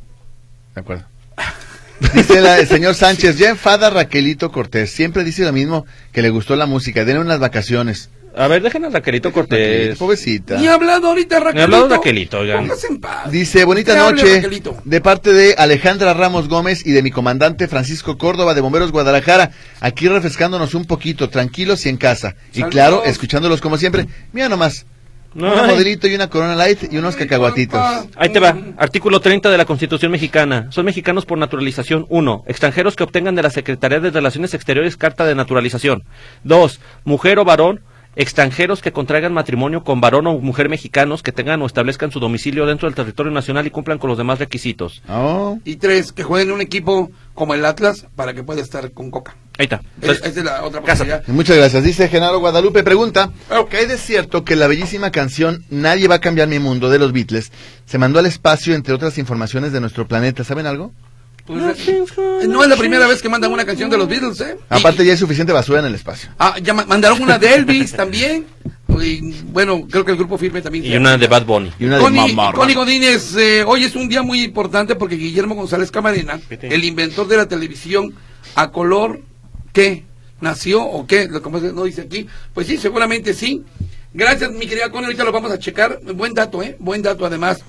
De acuerdo. Dice la- el señor Sánchez, ya enfada a Raquelito Cortés. Siempre dice lo mismo, que le gustó la música. Denle unas vacaciones. A ver, déjenos a Raquelito Cortés. Pobrecita. Ni ha hablado ahorita Raquelito. Ni ha hablado Raquelito, oigan. En paz. Dice, bonita hable noche, de parte de Alejandra Ramos Gómez y de mi comandante Francisco Córdoba de Bomberos Guadalajara, aquí refrescándonos un poquito, tranquilos y en casa. Y claro, escuchándolos como siempre. Mira nomás, No, un modelito y una Corona Light y unos cacahuatitos. Ahí te va. Artículo 30 de la Constitución mexicana. Son mexicanos por naturalización. 1. Extranjeros que obtengan de la Secretaría de Relaciones Exteriores carta de naturalización. 2. Mujer o varón. Extranjeros que contraigan matrimonio con varón o mujer mexicanos que tengan o establezcan su domicilio dentro del territorio nacional y cumplan con los demás requisitos. Oh, Y tres, que jueguen en un equipo como el Atlas para que pueda estar con Coca. Ahí está. Es- Entonces, Esa es la otra. Muchas gracias. Dice Genaro Guadalupe, pregunta, Oh. ¿qué hay de cierto que la bellísima canción Nadie va a cambiar mi mundo de los Beatles se mandó al espacio entre otras informaciones de nuestro planeta? ¿Saben algo? Pues, eh, no es la primera vez que mandan una canción de los Beatles, ¿eh? Aparte ya hay suficiente basura en el espacio. Ah, ya ma- mandaron una de Elvis también. Y, bueno, creo que el grupo firme también. Y una de Bad Bunny. Y una de Connie, Connie Godínez, eh, hoy es un día muy importante porque Guillermo González Camarena, el inventor de la televisión a color, ¿qué? ¿Nació o qué? Lo que no dice aquí. Pues sí, seguramente sí. Gracias, mi querida Connie, ahorita lo vamos a checar. Buen dato, ¿eh? Buen dato además.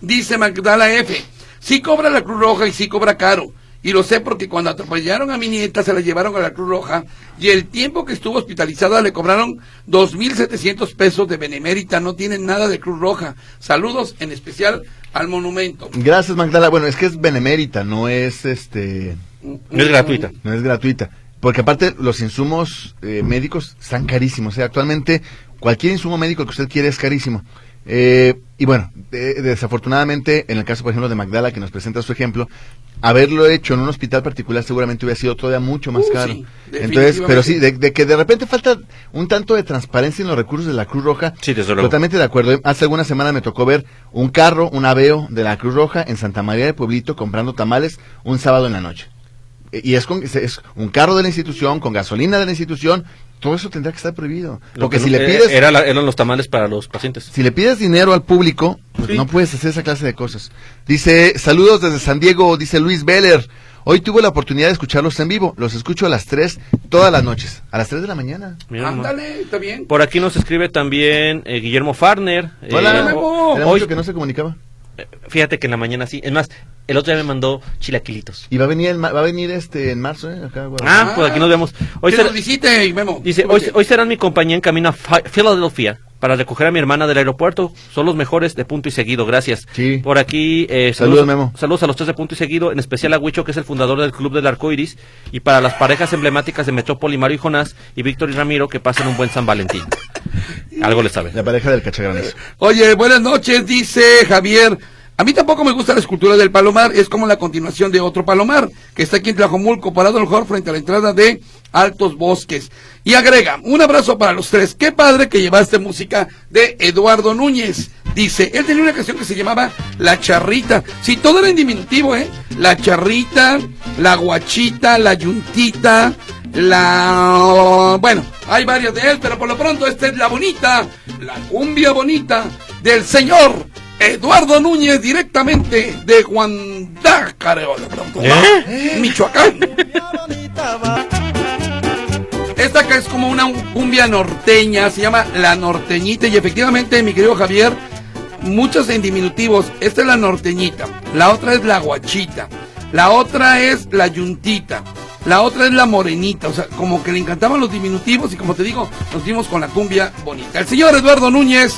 Dice Magdala F. Sí cobra la Cruz Roja y sí cobra caro. Y lo sé porque cuando atropellaron a mi nieta se la llevaron a la Cruz Roja y el tiempo que estuvo hospitalizada le cobraron 2.700 pesos de benemérita. No tienen nada de Cruz Roja. Saludos en especial al monumento. Gracias Magdala. Bueno, es que es benemérita, no es este, No es gratuita. no es gratuita. Porque aparte los insumos eh, médicos están carísimos. ¿eh? Actualmente cualquier insumo médico que usted quiere es carísimo. Eh, y bueno, de- desafortunadamente, en el caso, por ejemplo, de Magdala, que nos presenta su ejemplo, haberlo hecho en un hospital particular seguramente hubiera sido todavía mucho más Uh, caro. sí, Entonces, pero sí, de, de que de repente falta un tanto de transparencia en los recursos de la Cruz Roja. Sí, desde luego. Totalmente de acuerdo. Hace algunas semanas me tocó ver un carro, un aveo de la Cruz Roja en Santa María de Pueblito comprando tamales un sábado en la noche. E- Y es, con, es un carro de la institución, con gasolina de la institución, todo eso tendrá que estar prohibido. Lo Porque que si no- le eh, pides, era la- eran los tamales para los pacientes. si le pides dinero al público, pues Sí. no puedes hacer esa clase de cosas. Dice, saludos desde San Diego, dice Luis Beller. Hoy tuve la oportunidad de escucharlos en vivo. Los escucho a las 3 todas las noches. A las 3 de la mañana. Ándale, está bien. Por aquí nos escribe también eh, Guillermo Farner. Hola, Eh, Memo. Era hoy, mucho que no se comunicaba. eh, fíjate que en la mañana sí. Es más, el otro día me mandó chilaquilitos. Y va a venir, en ma- va a venir este en marzo, ¿eh? Acá. Ah, pues aquí nos vemos. Hoy que será- nos visite, Memo. dice, hoy, hoy serán mi compañía en camino a Filadelfia para recoger a mi hermana del aeropuerto. Son los mejores de punto y seguido, gracias. Sí. Por aquí, eh, Saludos, Memo. Saludos a los tres de punto y seguido, en especial a Huicho, que es el fundador del Club del Arco Iris, y para las parejas emblemáticas de Metrópoli, Mario y Jonás, y Víctor y Ramiro, que pasen un buen San Valentín. Algo les sabe. La pareja del cachagranizo. Oye, buenas noches, dice Javier. A mí tampoco me gusta la escultura del Palomar, es como la continuación de otro Palomar, que está aquí en Tlajomulco, parado a lo mejor frente a la entrada de Altos Bosques. Y agrega, un abrazo para los tres. Qué padre que llevaste música de Eduardo Núñez. Dice, él tenía una canción que se llamaba La Charrita. Sí, todo era en diminutivo, ¿eh? La Charrita, La Guachita, La Yuntita, La... Bueno, hay varias de él, pero por lo pronto esta es la bonita, la cumbia bonita del señor Eduardo Núñez directamente de Guadalajara, ¿Eh? Michoacán. Esta acá es como una cumbia norteña, se llama La Norteñita y efectivamente, mi querido Javier, muchos en diminutivos. Esta es la norteñita, la otra es la guachita, la otra es la yuntita, la otra es la morenita, o sea, como que le encantaban los diminutivos y como te digo, nos dimos con la cumbia bonita. El señor Eduardo Núñez,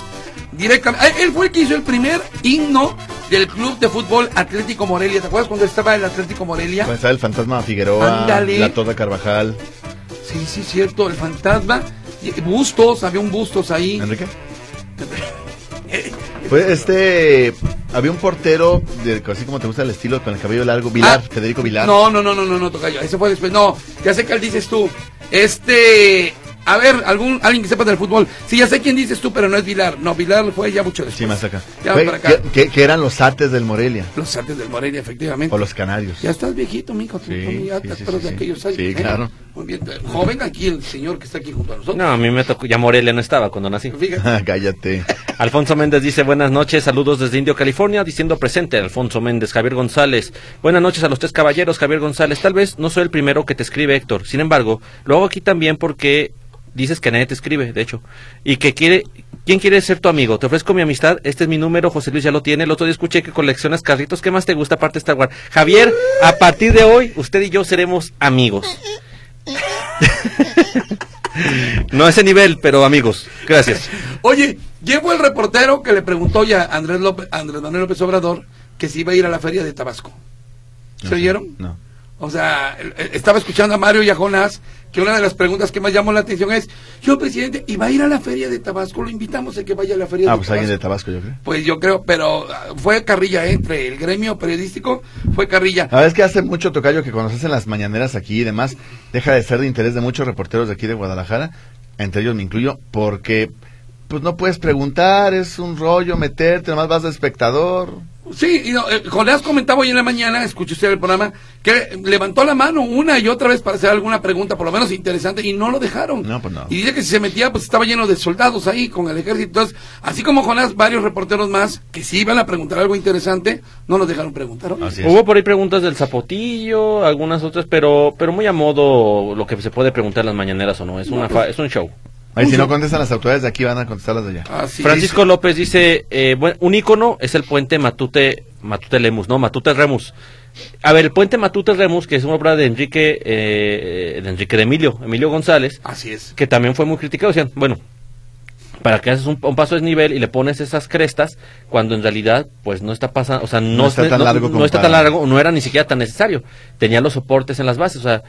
directamente, ah, él fue el que hizo el primer himno del Club de Fútbol Atlético Morelia. ¿Te acuerdas cuando estaba el Atlético Morelia? Puede estar el fantasma Figueroa, Ándale. la Toda Carvajal. Sí, sí, cierto, el fantasma. Y Bustos, había un Bustos ahí. ¿Enrique? Pues este. había un portero, de, así como te gusta el estilo, con el cabello largo, Vilar, Ah, Federico Vilar. No, no, no, no, no, no, Tocayo. Ese fue después. No, ya sé cuál dices tú. Este. A ver, algún, alguien que sepa del fútbol. Sí, ya sé quién dices tú, pero no es Vilar. No, Vilar fue ya mucho después. Sí, más acá. Ya Fue- para acá. que, eran los ates del Morelia, Los artes del Morelia, efectivamente. o los canarios. Ya estás viejito, mijo. Sí, tú ya sí, te sí, acuerdas sí, de sí. aquellos años. Sí, ¿eh? claro. Muy bien. Joven aquí el señor que está aquí junto a nosotros. No, a mí me tocó, ya Morelia no estaba cuando nací. Fíjate. Cállate. Alfonso Méndez dice buenas noches, saludos desde Indio, California, diciendo presente Alfonso Méndez, Javier González. Buenas noches a los tres caballeros, Javier González. Tal vez no soy el primero que te escribe, Héctor. Sin embargo, lo hago aquí también porque dices que nadie te escribe, de hecho. Y que quiere, ¿quién quiere ser tu amigo? Te ofrezco mi amistad, este es mi número, José Luis ya lo tiene. El otro día escuché que coleccionas carritos. ¿Qué más te gusta aparte de Star Wars? Javier, a partir de hoy, usted y yo seremos amigos. No a ese nivel, pero amigos. Gracias. Oye, llegó el reportero que le preguntó ya a Andrés, López, a Andrés Manuel López Obrador que si iba a ir a la feria de Tabasco. ¿Se No oyeron? No. O sea, estaba escuchando a Mario y a Jonás que una de las preguntas que más llamó la atención es, yo presidente, ¿y va a ir a la feria de Tabasco? Lo invitamos a que vaya a la feria Ah, de pues Tabasco. alguien de Tabasco, yo creo. Pues yo creo, pero ah, fue carrilla entre el gremio periodístico, fue carrilla. La verdad es que hace mucho tocayo que cuando se hacen las mañaneras aquí y demás, deja de ser de interés de muchos reporteros de aquí de Guadalajara, entre ellos me incluyo, porque pues no puedes preguntar, es un rollo meterte, nomás vas de espectador. Sí, y no, eh, Jonás comentaba hoy en la mañana, escuché usted el programa, que levantó la mano una y otra vez para hacer alguna pregunta, por lo menos interesante, y no lo dejaron. No, pues no. Y dice que si se metía, pues estaba lleno de soldados ahí con el ejército. Entonces, así como Jonás, varios reporteros más que sí iban a preguntar algo interesante, no los dejaron preguntar. Hubo por ahí preguntas del zapotillo, algunas otras, pero pero muy a modo lo que se puede preguntar en las mañaneras o no. Es una fa- es un show. Ahí si no contestan las autoridades de aquí van a contestar las de allá. Así Francisco López dice, eh, buen- un ícono es el puente Matute Matute Lemus, no, Matute Remus. A ver, el puente Matute Remus, que es una obra de Enrique eh, de Enrique de Emilio, Emilio González, Así es. que también fue muy criticado. Decían, bueno, para que haces un, un paso de nivel y le pones esas crestas, cuando en realidad, pues no está pasando, o sea, no, No está tan largo no está tan largo, no era ni siquiera tan necesario. Tenía los soportes en las bases, o sea,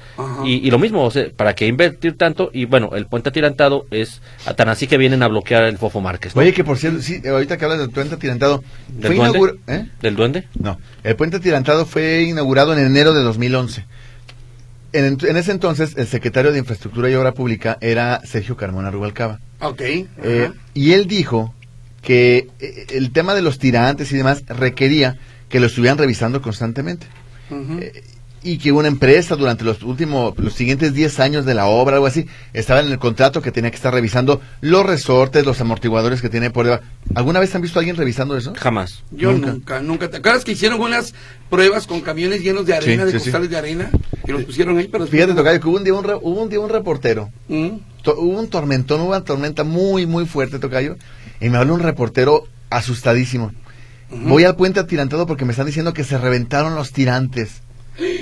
y, y lo mismo, o sea, ¿para qué invertir tanto? Y bueno, el puente atirantado es a tan así que vienen a bloquear el Fofo Márquez. ¿no? Oye, que por cierto, sí, ahorita que hablas del puente atirantado, ¿Del fue duende? inaugurado... ¿eh? ¿Del duende? No, el puente atirantado fue inaugurado en enero de 2011. En, en ese entonces, el secretario de Infraestructura y Obra Pública era Sergio Carmona Rubalcaba. Ok. Eh, y él dijo que eh, el tema de los tirantes y demás requería que lo estuvieran revisando constantemente. Eh, y que una empresa durante los últimos, los siguientes 10 años de la obra, algo así, estaba en el contrato que tenía que estar revisando los resortes, los amortiguadores que tiene por debajo. ¿Alguna vez han visto a alguien revisando eso? Jamás. Yo Nunca. nunca. nunca, ¿Te acuerdas que hicieron unas pruebas con camiones llenos de arena, Sí, de sí, sí. costales de arena? Y los pusieron ahí para... Fíjate, Tocayo, que hubo un día un, re- hubo un, día un reportero, Mm. to- hubo un tormentón, hubo una tormenta muy, muy fuerte, Tocayo, y me habló un reportero asustadísimo. Voy al puente atirantado porque me están diciendo que se reventaron los tirantes.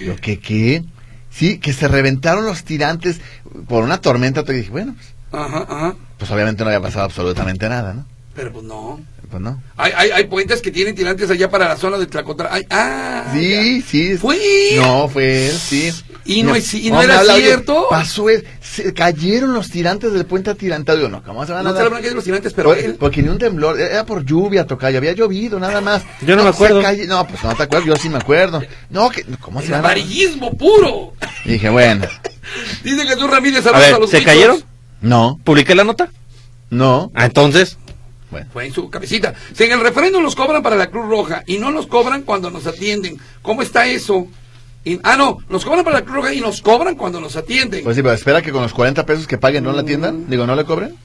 Yo, ¿qué, qué? Sí, que se reventaron los tirantes por una tormenta. Te dije, bueno, pues, Ajá, ajá. pues obviamente no había pasado absolutamente nada, ¿no? Pero pues no. Pues no. Hay, hay, hay puentes que tienen tirantes allá para la zona de Tlacotra. Ay, ah, Sí, ya. sí. ¿Fue? No, fue él, sí. ¿Y no es- y no era habla, oye, cierto? Pasó, él, se cayeron los tirantes del puente atirantado. No, ¿cómo se van a No de los tirantes, pero Por- él... Porque ni un temblor, era por lluvia, tocayo, había llovido, nada más. Yo no me se acuerdo. calle- no, pues no te acuerdas, yo sí me acuerdo. No, que, ¿cómo se El van a- amarillismo puro. Y dije, bueno, Dice Jesús Ramírez, A saludos a, ver, los ¿se cayeron? no, ¿Publiqué la nota? no, Ah, entonces. bueno. Fue en su cabecita. Si en el referéndum los cobran para la Cruz Roja y no los cobran cuando nos atienden. ¿Cómo está eso? Y- ah, no, nos cobran para la Cruz Roja y nos cobran cuando nos atienden. Pues sí, pero espera que con los 40 pesos que paguen no la atiendan, digo, no le cobren.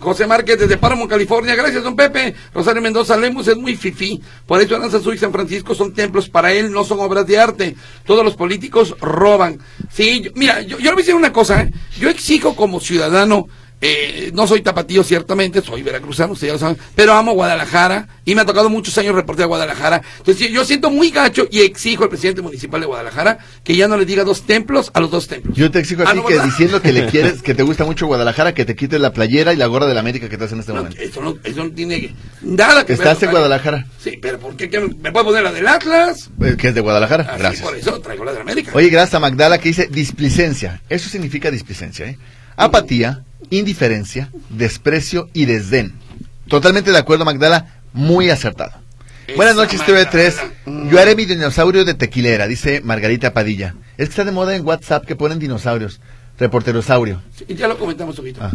José Márquez desde Páramo, California. Gracias, don Pepe. Rosario Mendoza Lemus es muy fifí. Por eso Aranzazú y San Francisco son templos para él, no son obras de arte. Todos los políticos roban. Sí, yo- mira, yo, yo le voy a decir una cosa. ¿eh? Yo exijo como ciudadano, eh, no soy tapatío ciertamente, soy veracruzano, ustedes ya lo saben, pero amo Guadalajara y me ha tocado muchos años reportear Guadalajara. Entonces yo, siento muy gacho y exijo al presidente municipal de Guadalajara que ya no le diga dos templos a los dos templos. Yo te exijo a Ah, ti ¿no, que verdad? diciendo que le quieres, que te gusta mucho Guadalajara, que te quites la playera y la gorra de la América que te en este No, momento. eso, no, eso no tiene nada que ver. Estás en Tocayo. Guadalajara, Sí, pero ¿por qué? ¿Qué me, me puedo poner la del Atlas? eh, que es de Guadalajara. Gracias. por eso traigo la de América. Oye, gracias a Magdala que dice displicencia. Eso significa displicencia, ¿eh? Apatía, indiferencia, desprecio y desdén. Totalmente de acuerdo, Magdala, muy acertado. Buenas noches, Margarita. TV3. Yo haré mi dinosaurio de tequilera, dice Margarita Padilla. Es que está de moda en WhatsApp que ponen dinosaurios. Reporterosaurio. Sí, ya lo comentamos un poquito. Ah.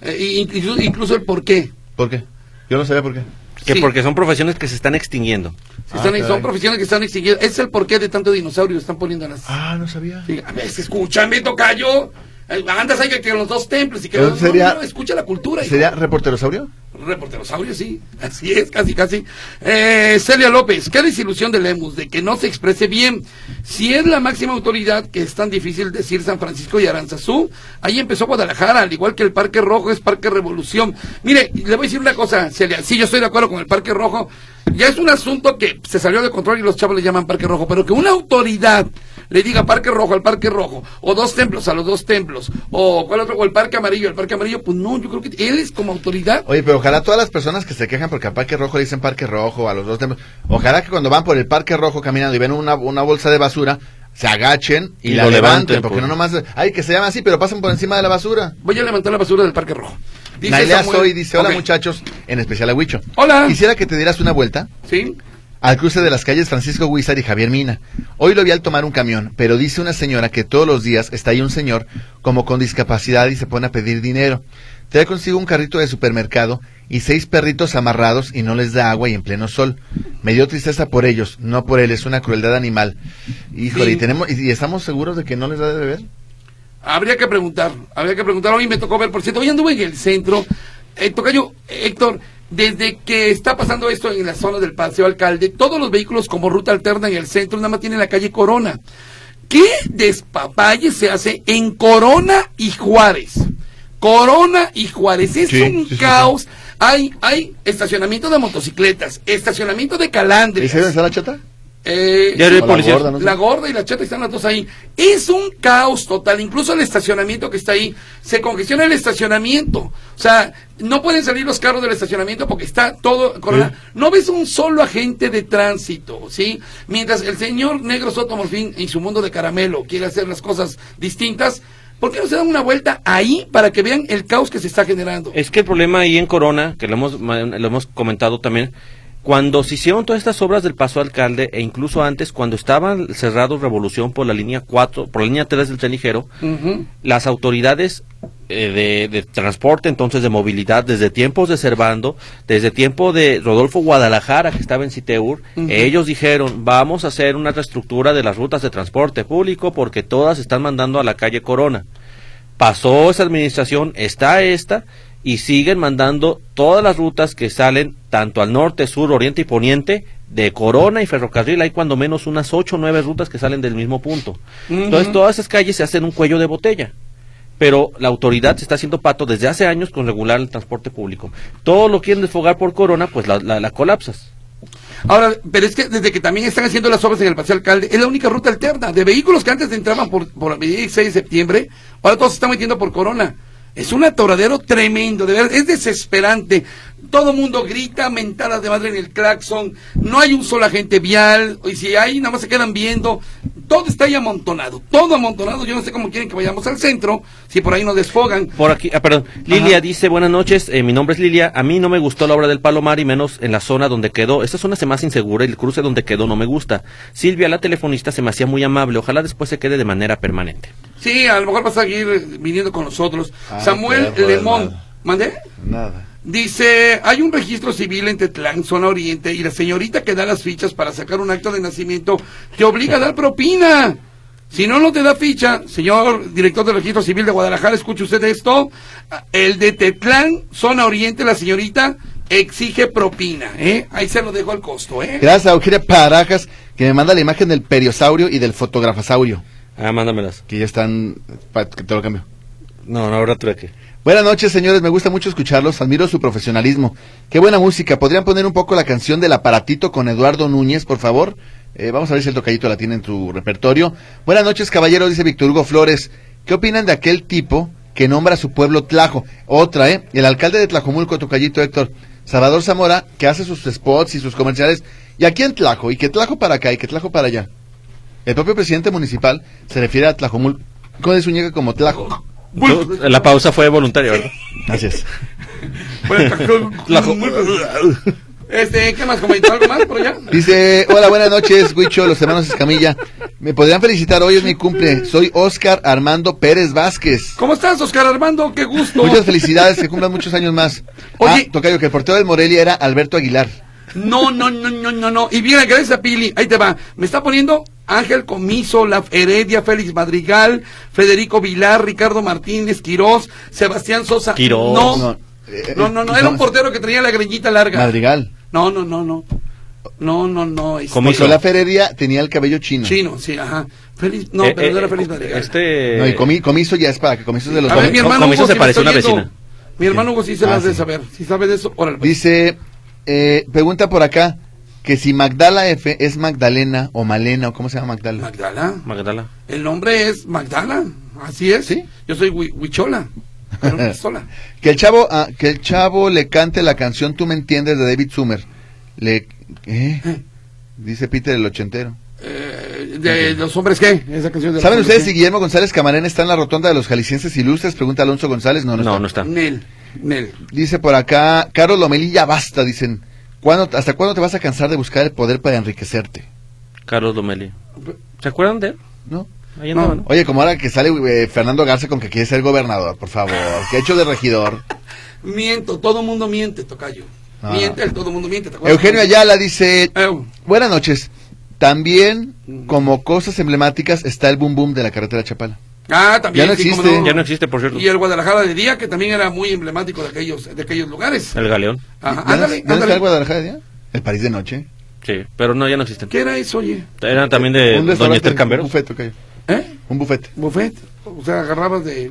Eh, incluso, incluso el por qué. ¿Por qué? Yo no sabía por qué. Que Sí. porque son profesiones que se están extinguiendo. Están- Ah, son caray. profesiones que están extinguidas. Ese es el porqué de tanto dinosaurio están poniendo en las. Ah, no sabía. Sí, a ver, escúchame, tocayo. Eh, Andas ahí que, que los dos templos y que los, sería- no, no, escucha la cultura. hijo. ¿Sería reporterosaurio? Reporterosaurio, sí. Así es, casi, casi. Eh, Celia López, qué desilusión de Lemus, de que no se exprese bien. Si es la máxima autoridad, que es tan difícil decir San Francisco y Aranzazú, ahí empezó Guadalajara, al igual que el Parque Rojo es Parque Revolución. Mire, le voy a decir una cosa, Celia, sí, yo estoy de acuerdo con el Parque Rojo. Ya es un asunto que se salió de control y los chavos le llaman Parque Rojo, pero que una autoridad le diga Parque Rojo al Parque Rojo, o dos templos a los dos templos, o cuál otro, o el Parque Amarillo, el Parque Amarillo, pues no, yo creo que él es como autoridad. Oye, pero ojalá todas las personas que se quejan porque al Parque Rojo le dicen Parque Rojo, a los dos templos, ojalá que cuando van por el Parque Rojo caminando y ven una, una bolsa de basura, se agachen y, Y la levanten, levanten, porque pues. no nomás, ay, que se llama así, pero pasen por encima de la basura. Voy a levantar la basura del Parque Rojo. Dice Nailea Samuel- Soy dice, hola muchachos, en especial a Huicho. Hola. Quisiera que te dieras una vuelta ¿Sí? Al cruce de las calles Francisco Huizar y Javier Mina. Hoy lo vi al tomar un camión, pero dice una señora que todos los días está ahí un señor como con discapacidad y se pone a pedir dinero. Trae consigo un carrito de supermercado y seis perritos amarrados y no les da agua y en pleno sol. Me dio tristeza por ellos, no por él, es una crueldad animal. Híjole, Sí. y tenemos y, y estamos seguros de que no les da de beber. Habría que preguntar, habría que preguntar. Hoy me tocó ver, por cierto, hoy anduve en el centro. Eh, tocayo, Héctor, desde que está pasando esto en la zona del Paseo Alcalde, todos los vehículos como ruta alterna en el centro nada más tienen la calle Corona. ¿Qué despapalle se hace en Corona y Juárez? Corona y Juárez. Es Sí, un sí, sí, caos. Hay, hay estacionamiento de motocicletas, estacionamiento de ¿Y calandres. se dónde está la chata? Eh, Ya sí, la gorda, no sé. la gorda y la chata están las dos ahí. Es un caos total. Incluso el estacionamiento que está ahí, se congestiona el estacionamiento. O sea, no pueden salir los carros del estacionamiento porque está todo. corona- No ves un solo agente de tránsito, ¿sí? Mientras el señor Negro Soto Morfín en su mundo de caramelo quiere hacer las cosas distintas, ¿por qué no se dan una vuelta ahí para que vean el caos que se está generando? Es que el problema ahí en Corona, que lo hemos, ma- lo hemos comentado también, cuando se hicieron todas estas obras del Paso Alcalde, e incluso antes, cuando estaban cerrados Revolución por la línea 4, por la línea 3 del tren ligero, las autoridades eh, de, de transporte, entonces de movilidad, desde tiempos de Cervando, desde tiempo de Rodolfo Guadalajara, que estaba en Citeur, Ujú. ellos dijeron, vamos a hacer una reestructura de las rutas de transporte público porque todas están mandando a la calle Corona. Pasó esa administración, está esta, y siguen mandando todas las rutas que salen tanto al norte, sur, oriente y poniente de Corona y Ferrocarril. Hay cuando menos unas ocho o nueve rutas que salen del mismo punto. Entonces todas esas calles se hacen un cuello de botella. Pero la autoridad se está haciendo pato desde hace años con regular el transporte público. Todo lo quieren desfogar por Corona, pues la, la, la colapsas. Ahora, pero es que desde que también están haciendo las obras en el Paseo Alcalde, es la única ruta alterna de vehículos que antes entraban por, por Avenida 16 de septiembre, ahora todos se están metiendo por Corona. Es un atoradero tremendo, de verdad, es desesperante. Todo mundo grita, mentadas de madre en el claxon, no hay un solo agente vial, y si hay, nada más se quedan viendo. Todo está ahí amontonado, todo amontonado. Yo no sé cómo quieren que vayamos al centro, si por ahí nos desfogan. Por aquí, ah, perdón, Lilia dice, buenas noches, eh, mi nombre es Lilia, a mí no me gustó la obra del Palomar y menos en la zona donde quedó, esta zona se me hace insegura y el cruce donde quedó no me gusta. Silvia, la telefonista, se me hacía muy amable, ojalá después se quede de manera permanente. Sí, a lo mejor va a seguir viniendo con nosotros. Ay, Samuel Lemón. ¿mandé? Nada. Dice, hay un registro civil en Tetlán, zona oriente, y la señorita que da las fichas para sacar un acto de nacimiento te obliga a dar propina. Si no, no te da ficha, señor director del registro civil de Guadalajara, escuche usted esto. El de Tetlán, zona oriente, la señorita exige propina, ¿eh? Ahí se lo dejo al costo, ¿eh? Gracias a Eugenia Parajas que me manda la imagen del periosaurio y del fotografasaurio, Ah, mándamelas. que ya están, que te lo cambio. No, no habrá trueque. Buenas noches, señores. Me gusta mucho escucharlos. Admiro su profesionalismo. Qué buena música. ¿Podrían poner un poco la canción del aparatito con Eduardo Núñez, por favor? Eh, vamos a ver si el tocallito la tiene en su repertorio. Buenas noches, caballeros, dice Víctor Hugo Flores. ¿Qué opinan de aquel tipo que nombra a su pueblo Tlajo? Otra, ¿eh? El alcalde de Tlajomulco, tocallito Héctor, Salvador Zamora, que hace sus spots y sus comerciales. Y aquí en Tlajo, y que Tlajo para acá, y que Tlajo para allá. El propio presidente municipal se refiere a Tlajomulco de Zúñiga como Tlajo. La pausa fue voluntaria, ¿verdad? Tlajo. Este, ¿qué más comentó? ¿Algo más por allá? Dice, hola, buenas noches, Huicho, los hermanos Escamilla. Me podrían felicitar, hoy es mi cumple. Soy Oscar Armando Pérez Vázquez. ¿Cómo estás, Oscar Armando? Qué gusto. Muchas felicidades, que cumplan muchos años más. Oye. Ah, Tocayo, que el portero del Morelia era Alberto Aguilar. No, no, no, no, no, no. Y bien, gracias a Pili. Ahí te va. Me está poniendo Ángel Comiso, La Heredia, Félix Madrigal, Federico Vilar, Ricardo Martínez, Quirós, Sebastián Sosa. Quirós. No, No, no, eh, no, no, Era un portero que tenía la greñita larga. Madrigal. No, no, no, no. No, no, no. este- Comiso. Feredia tenía el cabello chino. Chino, sí, ajá. Félix, no, Eh, pero no eh, era Félix Madrigal. Este. No, y comi- comiso ya es para que comisos de los A ver, mi Com- hermano Comiso Hugo, se si parece a una vecina. Mi hermano Hugo sí se Ah, las de sí. saber. Si sabe de eso, órale. pues. Dice, eh, pregunta por acá, que si Magdala F es Magdalena o Malena o cómo se llama Magdala. Magdala. Magdala. El nombre es Magdala. Así es. ¿Sí? Yo soy Hui- Huichola. Que el chavo, ah, que el chavo le cante la canción Tú me entiendes de David Summer. Le, ¿eh? Dice Peter el ochentero. Eh, de los hombres qué? Esa canción de los ¿Saben ustedes qué? si Guillermo González Camarena está en la rotonda de los jaliscienses ilustres? Pregunta Alonso González. No, no, No, está. no está. Nel. Nel. Dice por acá, Carlos Lomelí, ya basta, dicen. ¿Cuándo, ¿Hasta cuándo te vas a cansar de buscar el poder para enriquecerte? Carlos Domeli. ¿Se acuerdan de él? ¿No? Ahí No. andaba, ¿no? Oye, como ahora que sale eh, Fernando Garza con que quiere ser gobernador, por favor. ¿Qué ha hecho de regidor? Miento, todo mundo miente, tocayo. Ah. Miente, el todo mundo miente. ¿te acuerdas? Eugenio Ayala dice, Eu. buenas noches. También, como cosas emblemáticas, está el boom boom de la carretera Chapala. Ah, también. Ya no sí, existe. Ya no existe, por cierto. Y el Guadalajara de día, que también era muy emblemático de aquellos, de aquellos lugares. El Galeón. Ajá, ¿Ya ándale, ¿Ya ándale. el Guadalajara ya? El París de noche. Sí, pero no, ya no existen. ¿Qué era eso, oye? Eran también de un Doña Esther un Camberos. bufete, ok. ¿Eh? Un bufete. Buffet. O sea, agarrabas de...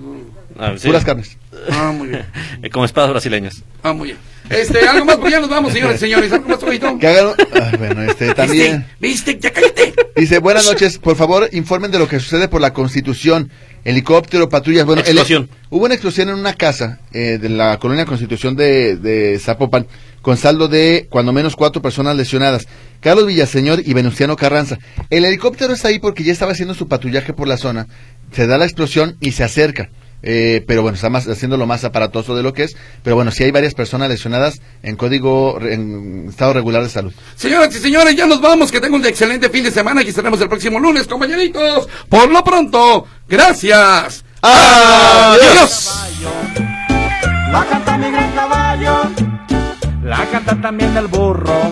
Ah, sí. Puras carnes. Ah, muy bien. Como espadas brasileñas. Ah, muy bien. Este, algo más, pues ya nos vamos, señores y señores. ¿Algo más? Que hagan... Ah, bueno, este también... ¿Viste? ¿Viste? ¡Ya cállate! Dice, buenas noches, por favor informen de lo que sucede por la Constitución, helicóptero, patrullas, bueno, el- Explosión. hubo una explosión en una casa eh, de la colonia Constitución de, de Zapopan, con saldo de cuando menos cuatro personas lesionadas, Carlos Villaseñor y Venustiano Carranza. El helicóptero está ahí porque ya estaba haciendo su patrullaje por la zona, se da la explosión y se acerca. Eh, pero bueno, está más, haciendo lo más aparatoso de lo que es. Pero bueno, sí hay varias personas lesionadas en código, en estado regular de salud. Señoras y señores, ya nos vamos. Que tengan un excelente fin de semana. Aquí estaremos el próximo lunes, compañeritos. Por lo pronto, gracias. ¡Adiós! La canta mi gran caballo, la canta también el burro.